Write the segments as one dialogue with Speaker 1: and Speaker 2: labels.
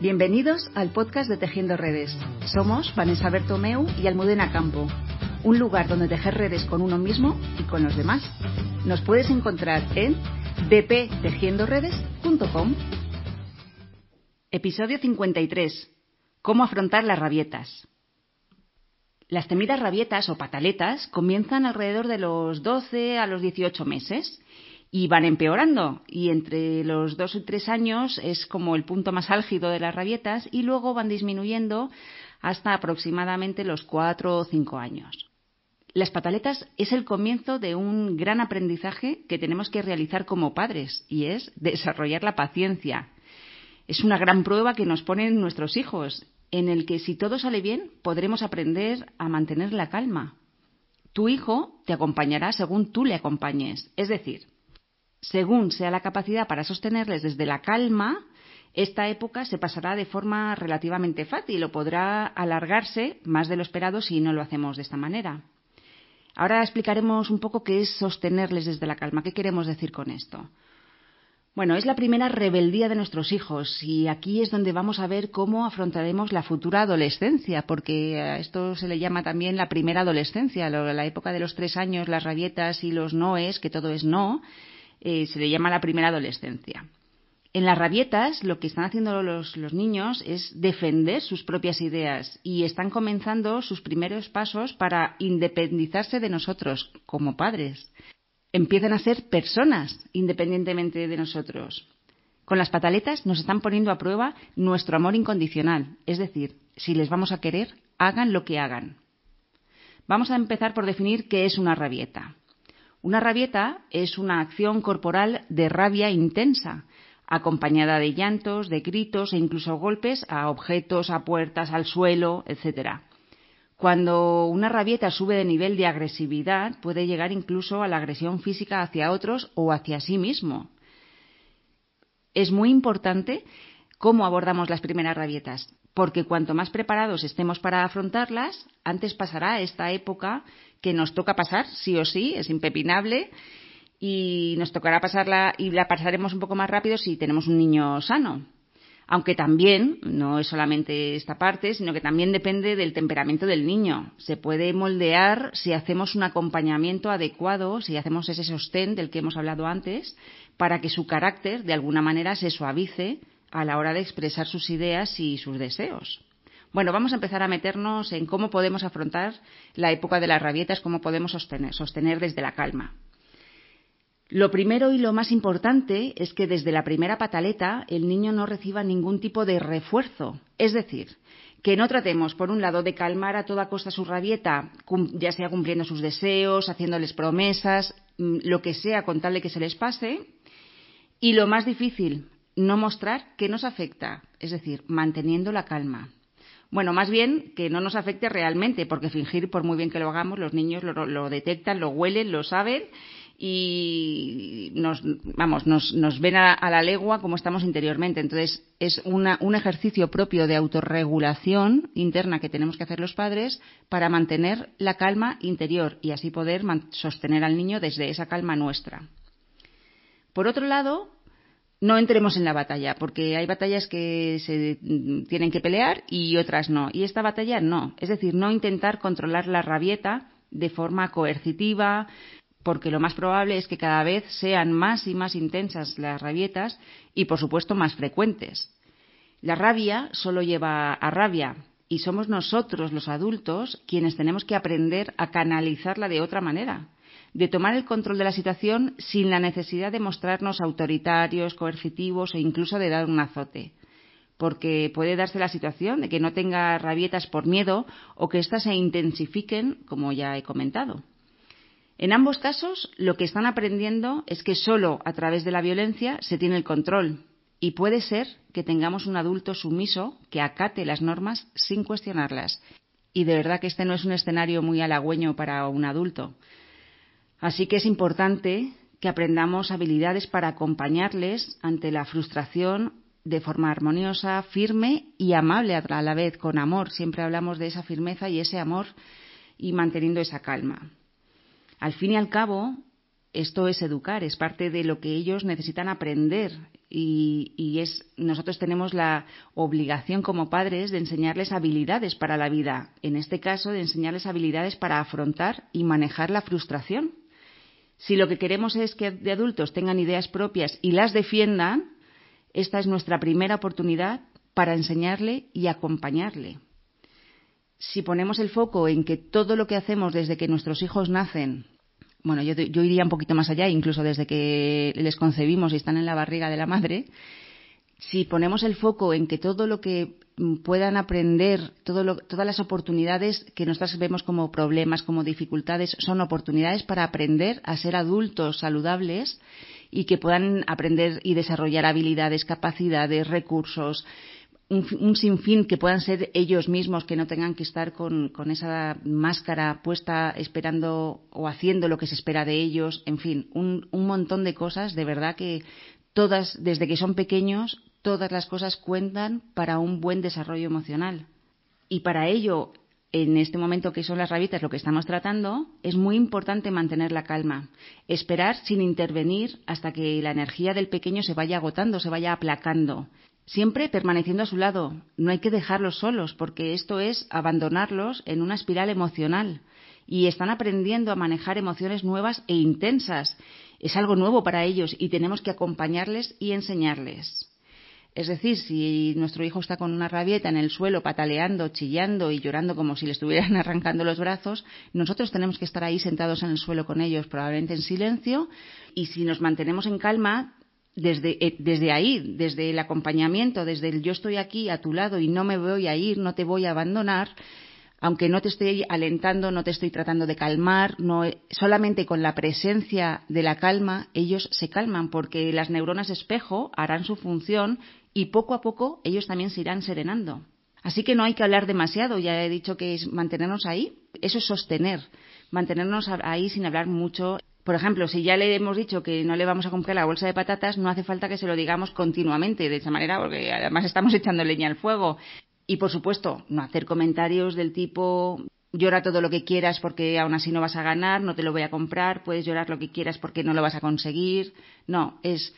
Speaker 1: Bienvenidos al podcast de Tejiendo Redes. Somos Vanessa Bertomeu y Almudena Campo, un lugar donde tejer redes con uno mismo y con los demás. Nos puedes encontrar en dptejiendoredes.com. Episodio 53. Cómo afrontar las rabietas. Las temidas rabietas o pataletas comienzan alrededor de los 12 a los 18 meses y van empeorando. Y entre los dos y tres años es como el punto más álgido de las rabietas y luego van disminuyendo hasta aproximadamente los cuatro o cinco años. Las pataletas es el comienzo de un gran aprendizaje que tenemos que realizar como padres y es desarrollar la paciencia. Es una gran prueba que nos ponen nuestros hijos, en el que si todo sale bien podremos aprender a mantener la calma. Tu hijo te acompañará según tú le acompañes, es decir, según sea la capacidad para sostenerles desde la calma, esta época se pasará de forma relativamente fácil o podrá alargarse más de lo esperado si no lo hacemos de esta manera. Ahora explicaremos un poco qué es sostenerles desde la calma. ¿Qué queremos decir con esto? Bueno, es la primera rebeldía de nuestros hijos y aquí es donde vamos a ver cómo afrontaremos la futura adolescencia, porque a esto se le llama también la primera adolescencia, la época de los tres años, las rabietas y los noes, que todo es no, eh, se le llama la primera adolescencia. En las rabietas lo que están haciendo los, los, niños es defender sus propias ideas y están comenzando sus primeros pasos para independizarse de nosotros como padres. Empiezan a ser personas independientemente de nosotros. Con las pataletas nos están poniendo a prueba nuestro amor incondicional, es decir, si les vamos a querer, hagan lo que hagan. Vamos a empezar por definir qué es una rabieta. Una rabieta es una acción corporal de rabia intensa, acompañada de llantos, de gritos e incluso golpes a objetos, a puertas, al suelo, etc. Cuando una rabieta sube de nivel de agresividad, puede llegar incluso a la agresión física hacia otros o hacia sí mismo. Es muy importante cómo abordamos las primeras rabietas, porque cuanto más preparados estemos para afrontarlas, antes pasará esta época que nos toca pasar, sí o sí, es impepinable, y nos tocará pasarla y la pasaremos un poco más rápido si tenemos un niño sano. Aunque también, no es solamente esta parte, sino que también depende del temperamento del niño. Se puede moldear si hacemos un acompañamiento adecuado, si hacemos ese sostén del que hemos hablado antes, para que su carácter de alguna manera se suavice a la hora de expresar sus ideas y sus deseos. Bueno, vamos a empezar a meternos en cómo podemos afrontar la época de las rabietas, cómo podemos sostener, desde la calma. Lo primero y lo más importante es que desde la primera pataleta el niño no reciba ningún tipo de refuerzo. Es decir, que no tratemos, por un lado, de calmar a toda costa su rabieta, ya sea cumpliendo sus deseos, haciéndoles promesas, mm, lo que sea con tal de que se les pase. Y lo más difícil, no mostrar que nos afecta, es decir, manteniendo la calma. Bueno, más bien que no nos afecte realmente, porque fingir, por muy bien que lo hagamos, los niños lo, detectan, lo huelen, lo saben y nos, vamos, nos, ven a, la legua como estamos interiormente. Entonces, es un ejercicio propio de autorregulación interna que tenemos que hacer los padres para mantener la calma interior y así poder sostener al niño desde esa calma nuestra. Por otro lado, no entremos en la batalla, porque hay batallas que se tienen que pelear y otras no. Y esta batalla no. Es decir, no intentar controlar la rabieta de forma coercitiva, porque lo más probable es que cada vez sean más y más intensas las rabietas y, por supuesto, más frecuentes. La rabia solo lleva a rabia y somos nosotros, los adultos, quienes tenemos que aprender a canalizarla de otra manera de tomar el control de la situación sin la necesidad de mostrarnos autoritarios, coercitivos e incluso de dar un azote. Porque puede darse la situación de que no tenga rabietas por miedo o que éstas se intensifiquen, como ya he comentado. En ambos casos, lo que están aprendiendo es que solo a través de la violencia se tiene el control y puede ser que tengamos un adulto sumiso que acate las normas sin cuestionarlas. Y de verdad que este no es un escenario muy halagüeño para un adulto. Así que es importante que aprendamos habilidades para acompañarles ante la frustración de forma armoniosa, firme y amable a la vez, con amor. Siempre hablamos de esa firmeza y ese amor y manteniendo esa calma. Al fin y al cabo, esto es educar, es parte de lo que ellos necesitan aprender y, es nosotros tenemos la obligación como padres de enseñarles habilidades para la vida. En este caso, de enseñarles habilidades para afrontar y manejar la frustración. Si lo que queremos es que de adultos tengan ideas propias y las defiendan, esta es nuestra primera oportunidad para enseñarle y acompañarle. Si ponemos el foco en que todo lo que hacemos desde que nuestros hijos nacen bueno, yo, iría un poquito más allá, incluso desde que les concebimos y están en la barriga de la madre, si ponemos el foco en que todo lo que puedan aprender, todas las oportunidades que nosotros vemos como problemas, como dificultades, son oportunidades para aprender a ser adultos saludables y que puedan aprender y desarrollar habilidades, capacidades, recursos, un, sinfín que puedan ser ellos mismos, que no tengan que estar con, esa máscara puesta esperando o haciendo lo que se espera de ellos, en fin, un, un montón de cosas, de verdad que todas, desde que son pequeños, todas las cosas cuentan para un buen desarrollo emocional. Y para ello, en este momento que son las rabietas lo que estamos tratando, es muy importante mantener la calma, esperar sin intervenir hasta que la energía del pequeño se vaya agotando, se vaya aplacando, siempre permaneciendo a su lado. No hay que dejarlos solos, porque esto es abandonarlos en una espiral emocional. Y están aprendiendo a manejar emociones nuevas e intensas. Es algo nuevo para ellos y tenemos que acompañarles y enseñarles. Es decir, si nuestro hijo está con una rabieta en el suelo, pataleando, chillando y llorando como si le estuvieran arrancando los brazos, nosotros tenemos que estar ahí sentados en el suelo con ellos, probablemente en silencio, y si nos mantenemos en calma, eh, desde, ahí, desde el acompañamiento, desde el yo estoy aquí a tu lado y no me voy a ir, no te voy a abandonar, aunque no te estoy alentando, no te estoy tratando de calmar, no, solamente con la presencia de la calma ellos se calman porque las neuronas espejo harán su función y poco a poco ellos también se irán serenando. Así que no hay que hablar demasiado, ya he dicho que es mantenernos ahí, eso es sostener, mantenernos ahí sin hablar mucho por ejemplo, si ya le hemos dicho que no le vamos a comprar la bolsa de patatas, no hace falta que se lo digamos continuamente de esa manera, porque además estamos echando leña al fuego. Y, por supuesto, no hacer comentarios del tipo llora todo lo que quieras porque aún así no vas a ganar, no te lo voy a comprar, puedes llorar lo que quieras porque no lo vas a conseguir. No, es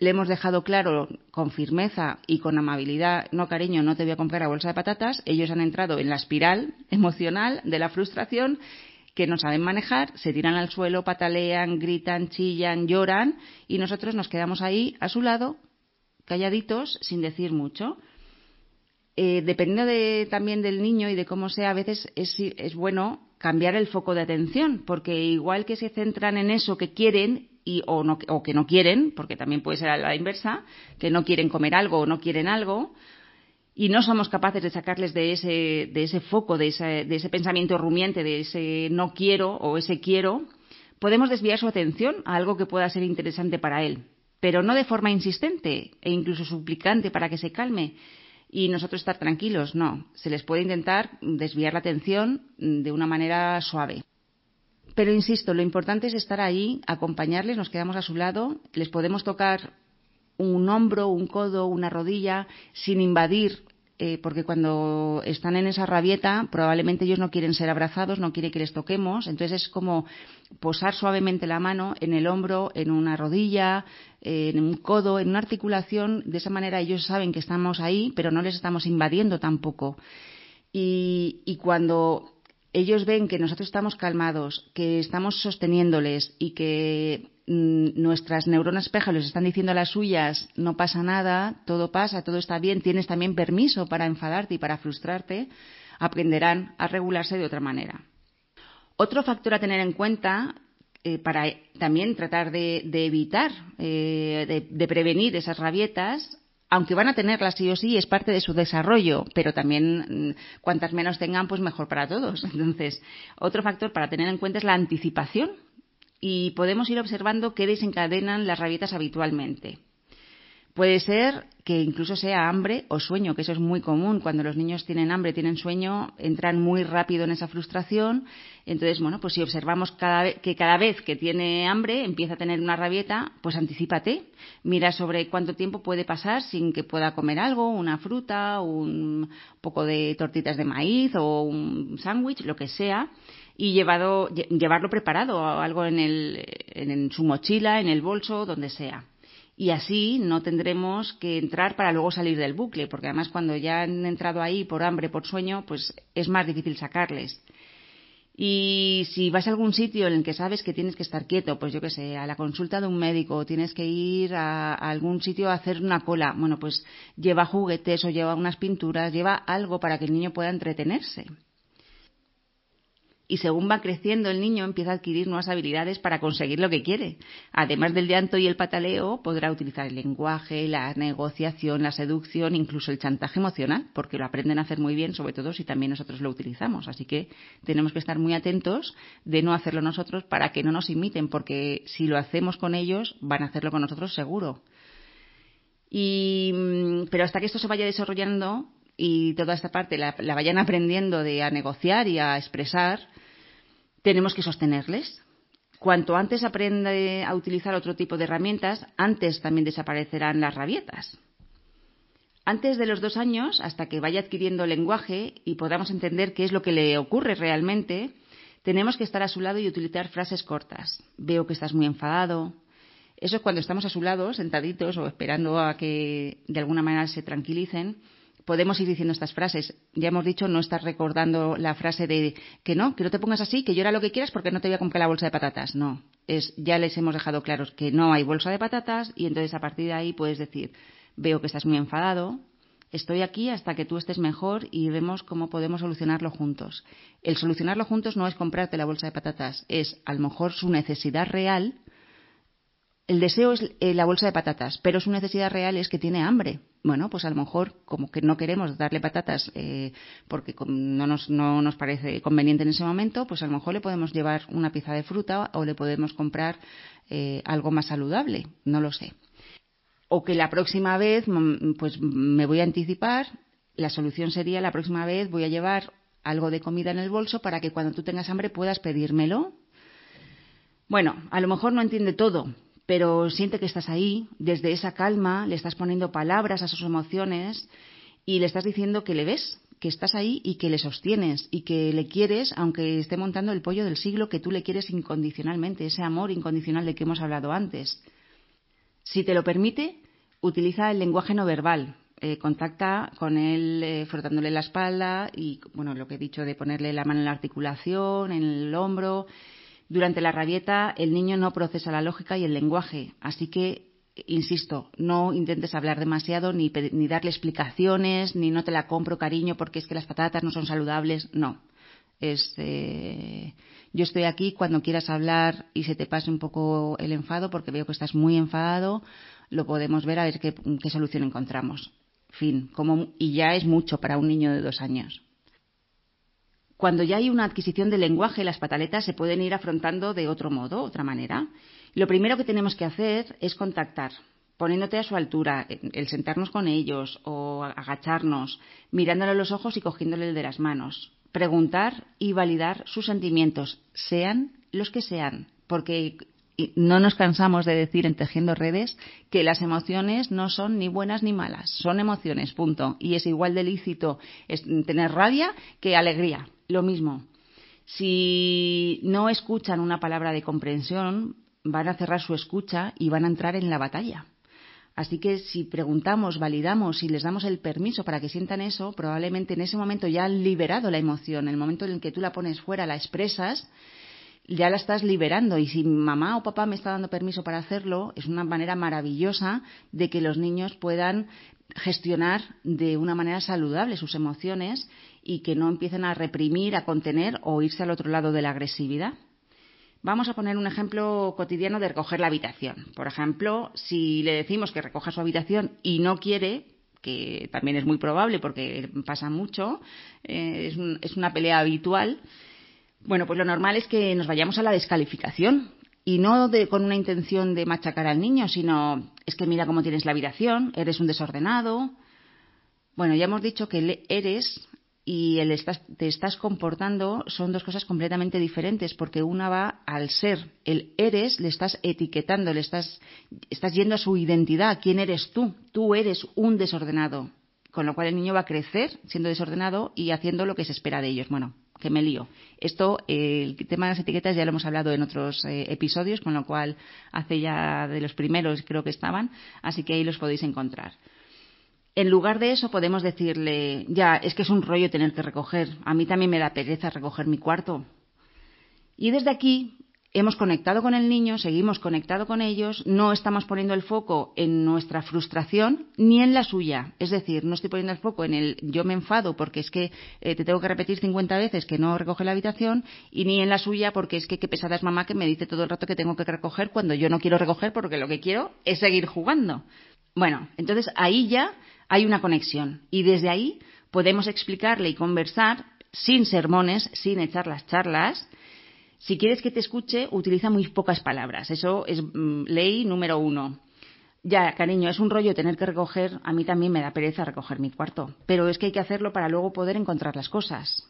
Speaker 1: le hemos dejado claro con firmeza y con amabilidad, no cariño, no te voy a comprar la bolsa de patatas, ellos han entrado en la espiral emocional de la frustración que no saben manejar, se tiran al suelo, patalean, gritan, chillan, lloran y nosotros nos quedamos ahí a su lado, calladitos, sin decir mucho. Eh, dependiendo de, también del niño y de cómo sea, a veces es, es bueno cambiar el foco de atención, porque igual que se centran en eso que quieren y, o, no, o que no quieren, porque también puede ser a la inversa, que no quieren comer algo o no quieren algo, y no somos capaces de sacarles de ese, de ese foco, de de ese pensamiento rumiante, de ese no quiero o ese quiero, podemos desviar su atención a algo que pueda ser interesante para él, pero no de forma insistente e incluso suplicante para que se calme y nosotros estar tranquilos, no. Se les puede intentar desviar la atención de una manera suave. Pero insisto, lo importante es estar ahí, acompañarles, nos quedamos a su lado, les podemos tocar un hombro, un codo, una rodilla, sin invadir, eh, porque cuando están en esa rabieta, probablemente ellos no quieren ser abrazados, no quieren que les toquemos. Entonces es como posar suavemente la mano en el hombro, en una rodilla, en un codo, en una articulación. De esa manera ellos saben que estamos ahí, pero no les estamos invadiendo tampoco. Y, y cuando ellos ven que nosotros estamos calmados, que estamos sosteniéndoles y que nuestras neuronas espejo les están diciendo a las suyas, no pasa nada, todo pasa, todo está bien, tienes también permiso para enfadarte y para frustrarte, aprenderán a regularse de otra manera. Otro factor a tener en cuenta eh, para también tratar de, evitar, eh, de, prevenir esas rabietas, aunque van a tenerlas sí o sí, es parte de su desarrollo, pero también mm, cuantas menos tengan, pues mejor para todos. Entonces, otro factor para tener en cuenta es la anticipación y podemos ir observando qué desencadenan las rabietas habitualmente. Puede ser que incluso sea hambre o sueño, que eso es muy común. Cuando los niños tienen hambre, tienen sueño, entran muy rápido en esa frustración. Entonces, bueno, pues si observamos cada que cada vez que tiene hambre empieza a tener una rabieta, pues anticipate. Mira sobre cuánto tiempo puede pasar sin que pueda comer algo, una fruta, un poco de tortitas de maíz o un sándwich, lo que sea y llevado, llevarlo preparado, algo en, el, en su mochila, en el bolso, donde sea y así no tendremos que entrar para luego salir del bucle, porque además cuando ya han entrado ahí por hambre, por sueño, pues es más difícil sacarles. Y si vas a algún sitio en el que sabes que tienes que estar quieto, pues yo qué sé, a la consulta de un médico, tienes que ir a, a, algún sitio a hacer una cola, bueno, pues lleva juguetes o lleva unas pinturas, lleva algo para que el niño pueda entretenerse y según va creciendo el niño empieza a adquirir nuevas habilidades para conseguir lo que quiere. Además del llanto y el pataleo, podrá utilizar el lenguaje, la negociación, la seducción, incluso el chantaje emocional, porque lo aprenden a hacer muy bien, sobre todo si también nosotros lo utilizamos. Así que tenemos que estar muy atentos de no hacerlo nosotros para que no nos imiten, porque si lo hacemos con ellos, van a hacerlo con nosotros seguro. Y, mm, pero hasta que esto se vaya desarrollando, y toda esta parte la, vayan aprendiendo de a negociar y a expresar, tenemos que sostenerles. Cuanto antes aprende a utilizar otro tipo de herramientas, antes también desaparecerán las rabietas. Antes de los dos años, hasta que vaya adquiriendo lenguaje y podamos entender qué es lo que le ocurre realmente, tenemos que estar a su lado y utilizar frases cortas. Veo que estás muy enfadado. Eso es cuando estamos a su lado, sentaditos o esperando a que de alguna manera se tranquilicen podemos ir diciendo estas frases. Ya hemos dicho, no estás recordando la frase de que no, que no te pongas así, que llora lo que quieras porque no te voy a comprar la bolsa de patatas. No, es ya les hemos dejado claros que no hay bolsa de patatas y entonces a partir de ahí puedes decir, veo que estás muy enfadado, estoy aquí hasta que tú estés mejor y vemos cómo podemos solucionarlo juntos. El solucionarlo juntos no es comprarte la bolsa de patatas, es a lo mejor su necesidad real. El deseo es eh, la bolsa de patatas, pero su necesidad real es que tiene hambre bueno, pues a lo mejor como que no queremos darle patatas eh, porque no nos, no nos parece conveniente en ese momento, pues a lo mejor le podemos llevar una pieza de fruta o le podemos comprar eh, algo más saludable, no lo sé. O que la próxima vez, mm, pues me voy a anticipar, la solución sería la próxima vez voy a llevar algo de comida en el bolso para que cuando tú tengas hambre puedas pedírmelo. Bueno, a lo mejor no entiende todo, pero siente que estás ahí, desde esa calma, le estás poniendo palabras a sus emociones y le estás diciendo que le ves, que estás ahí y que le sostienes y que le quieres, aunque esté montando el pollo del siglo, que tú le quieres incondicionalmente, ese amor incondicional de que hemos hablado antes. Si te lo permite, utiliza el lenguaje no verbal. Eh, contacta con él eh, frotándole la espalda y, bueno, lo que he dicho de ponerle la mano en la articulación, en el hombro, durante la rabieta el niño no procesa la lógica y el lenguaje, así que insisto, no intentes hablar demasiado ni, ni, darle explicaciones, ni no te la compro, cariño, porque es que las patatas no son saludables. No. Es, eh, yo estoy aquí cuando quieras hablar y se te pase un poco el enfado, porque veo que estás muy enfadado, lo podemos ver a ver qué, solución encontramos. Fin. Como, y ya es mucho para un niño de dos años. Cuando ya hay una adquisición de lenguaje, las pataletas se pueden ir afrontando de otro modo, otra manera. Lo primero que tenemos que hacer es contactar, poniéndote a su altura, el sentarnos con ellos o agacharnos, mirándole a los ojos y cogiéndole de las manos. Preguntar y validar sus sentimientos, sean los que sean, porque no nos cansamos de decir en Tejiendo Redes que las emociones no son ni buenas ni malas, son emociones, punto. Y es igual de lícito tener rabia que alegría lo mismo. Si no escuchan una palabra de comprensión, van a cerrar su escucha y van a entrar en la batalla. Así que si preguntamos, validamos y les damos el permiso para que sientan eso, probablemente en ese momento ya han liberado la emoción. En el momento en el que tú la pones fuera, la expresas, ya la estás liberando. Y si mamá o papá me está dando permiso para hacerlo, es una manera maravillosa de que los niños puedan gestionar de una manera saludable sus emociones y que no empiecen a reprimir, a contener o irse al otro lado de la agresividad. Vamos a poner un ejemplo cotidiano de recoger la habitación. Por ejemplo, si le decimos que recoja su habitación y no quiere, que también es muy probable porque pasa mucho, eh, es, un, es una pelea habitual, bueno, pues lo normal es que nos vayamos a la descalificación y no con una intención de machacar al niño, sino es que mira cómo tienes la habitación, eres un desordenado. Bueno, ya hemos dicho que el eres y el estás, te estás comportando son dos cosas completamente diferentes, porque una va al ser, el eres, le estás etiquetando, le estás, estás yendo a su identidad, quién eres tú, tú eres un desordenado, con lo cual el niño va a crecer siendo desordenado y haciendo lo que se espera de ellos. Bueno, que me lío. Esto, el tema de las etiquetas ya lo hemos hablado en otros eh, episodios, con lo cual hace ya de los primeros creo que estaban, así que ahí los podéis encontrar. En lugar de eso podemos decirle, ya, es que es un rollo tener que recoger, a mí también me da pereza recoger mi cuarto. Y desde aquí hemos conectado con el niño, seguimos conectado con ellos, no estamos poniendo el foco en nuestra frustración ni en la suya. Es decir, no estoy poniendo el foco en el yo me enfado porque es que eh, te tengo que repetir 50 veces que no recoge la habitación y ni en la suya porque es que qué pesada es mamá que me dice todo el rato que tengo que recoger cuando yo no quiero recoger porque lo que quiero es seguir jugando. Bueno, entonces ahí ya hay una conexión y desde ahí podemos explicarle y conversar sin sermones, sin echar las charlas. Si quieres que te escuche, utiliza muy pocas palabras. Eso es mm, ley número uno. Ya, cariño, es un rollo tener que recoger. A mí también me da pereza recoger mi cuarto. Pero es que hay que hacerlo para luego poder encontrar las cosas.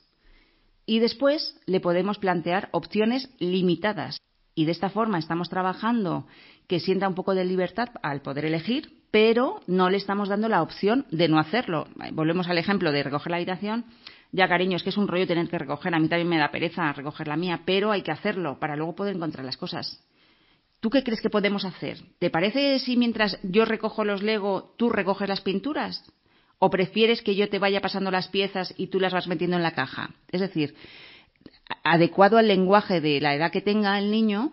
Speaker 1: Y después le podemos plantear opciones limitadas. Y de esta forma estamos trabajando que sienta un poco de libertad al poder elegir, pero no le estamos dando la opción de no hacerlo. Volvemos al ejemplo de recoger la habitación. Ya, cariño, es que es un rollo tener que recoger. A mí también me da pereza recoger la mía, pero hay que hacerlo para luego poder encontrar las cosas. ¿Tú qué crees que podemos hacer? ¿Te parece si mientras yo recojo los Lego, tú recoges las pinturas? ¿O prefieres que yo te vaya pasando las piezas y tú las vas metiendo en la caja? Es decir, adecuado al lenguaje de la edad que tenga el niño,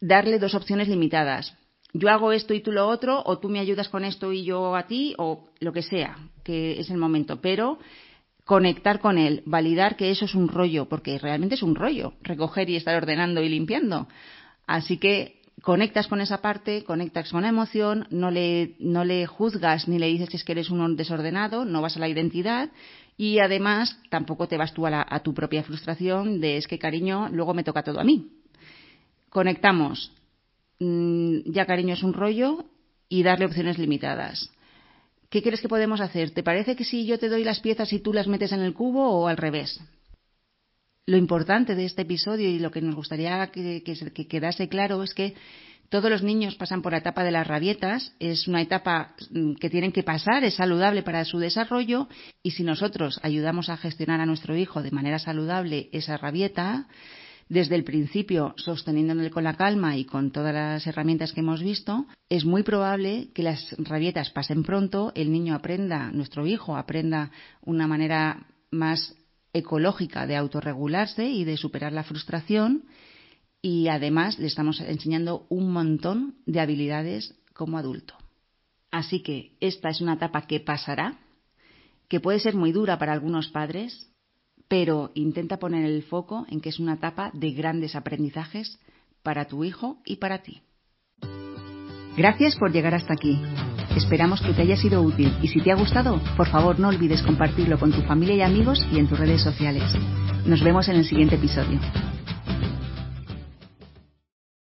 Speaker 1: darle dos opciones limitadas yo hago esto y tú lo otro, o tú me ayudas con esto y yo a ti, o lo que sea, que es el momento. Pero conectar con él, validar que eso es un rollo, porque realmente es un rollo, recoger y estar ordenando y limpiando. Así que conectas con esa parte, conectas con la emoción, no le, no le juzgas ni le dices que es que eres un desordenado, no vas a la identidad y además tampoco te vas tú a, a tu propia frustración de es que cariño, luego me toca todo a mí. Conectamos, Mm, ya cariño es un rollo y darle opciones limitadas. ¿Qué crees que podemos hacer? ¿Te parece que si yo te doy las piezas y tú las metes en el cubo o al revés? Lo importante de este episodio y lo que nos gustaría que, que, quedase claro es que todos los niños pasan por la etapa de las rabietas, es una etapa mm, que tienen que pasar, es saludable para su desarrollo y si nosotros ayudamos a gestionar a nuestro hijo de manera saludable esa rabieta, desde el principio sosteniéndole con la calma y con todas las herramientas que hemos visto, es muy probable que las rabietas pasen pronto, el niño aprenda, nuestro hijo aprenda una manera más ecológica de autorregularse y de superar la frustración y además le estamos enseñando un montón de habilidades como adulto. Así que esta es una etapa que pasará, que puede ser muy dura para algunos padres, pero intenta poner el foco en que es una etapa de grandes aprendizajes para tu hijo y para ti. Gracias por llegar hasta aquí. Esperamos que te haya sido útil y si te ha gustado, por favor no olvides compartirlo con tu familia y amigos y en tus redes sociales. Nos vemos en el siguiente episodio.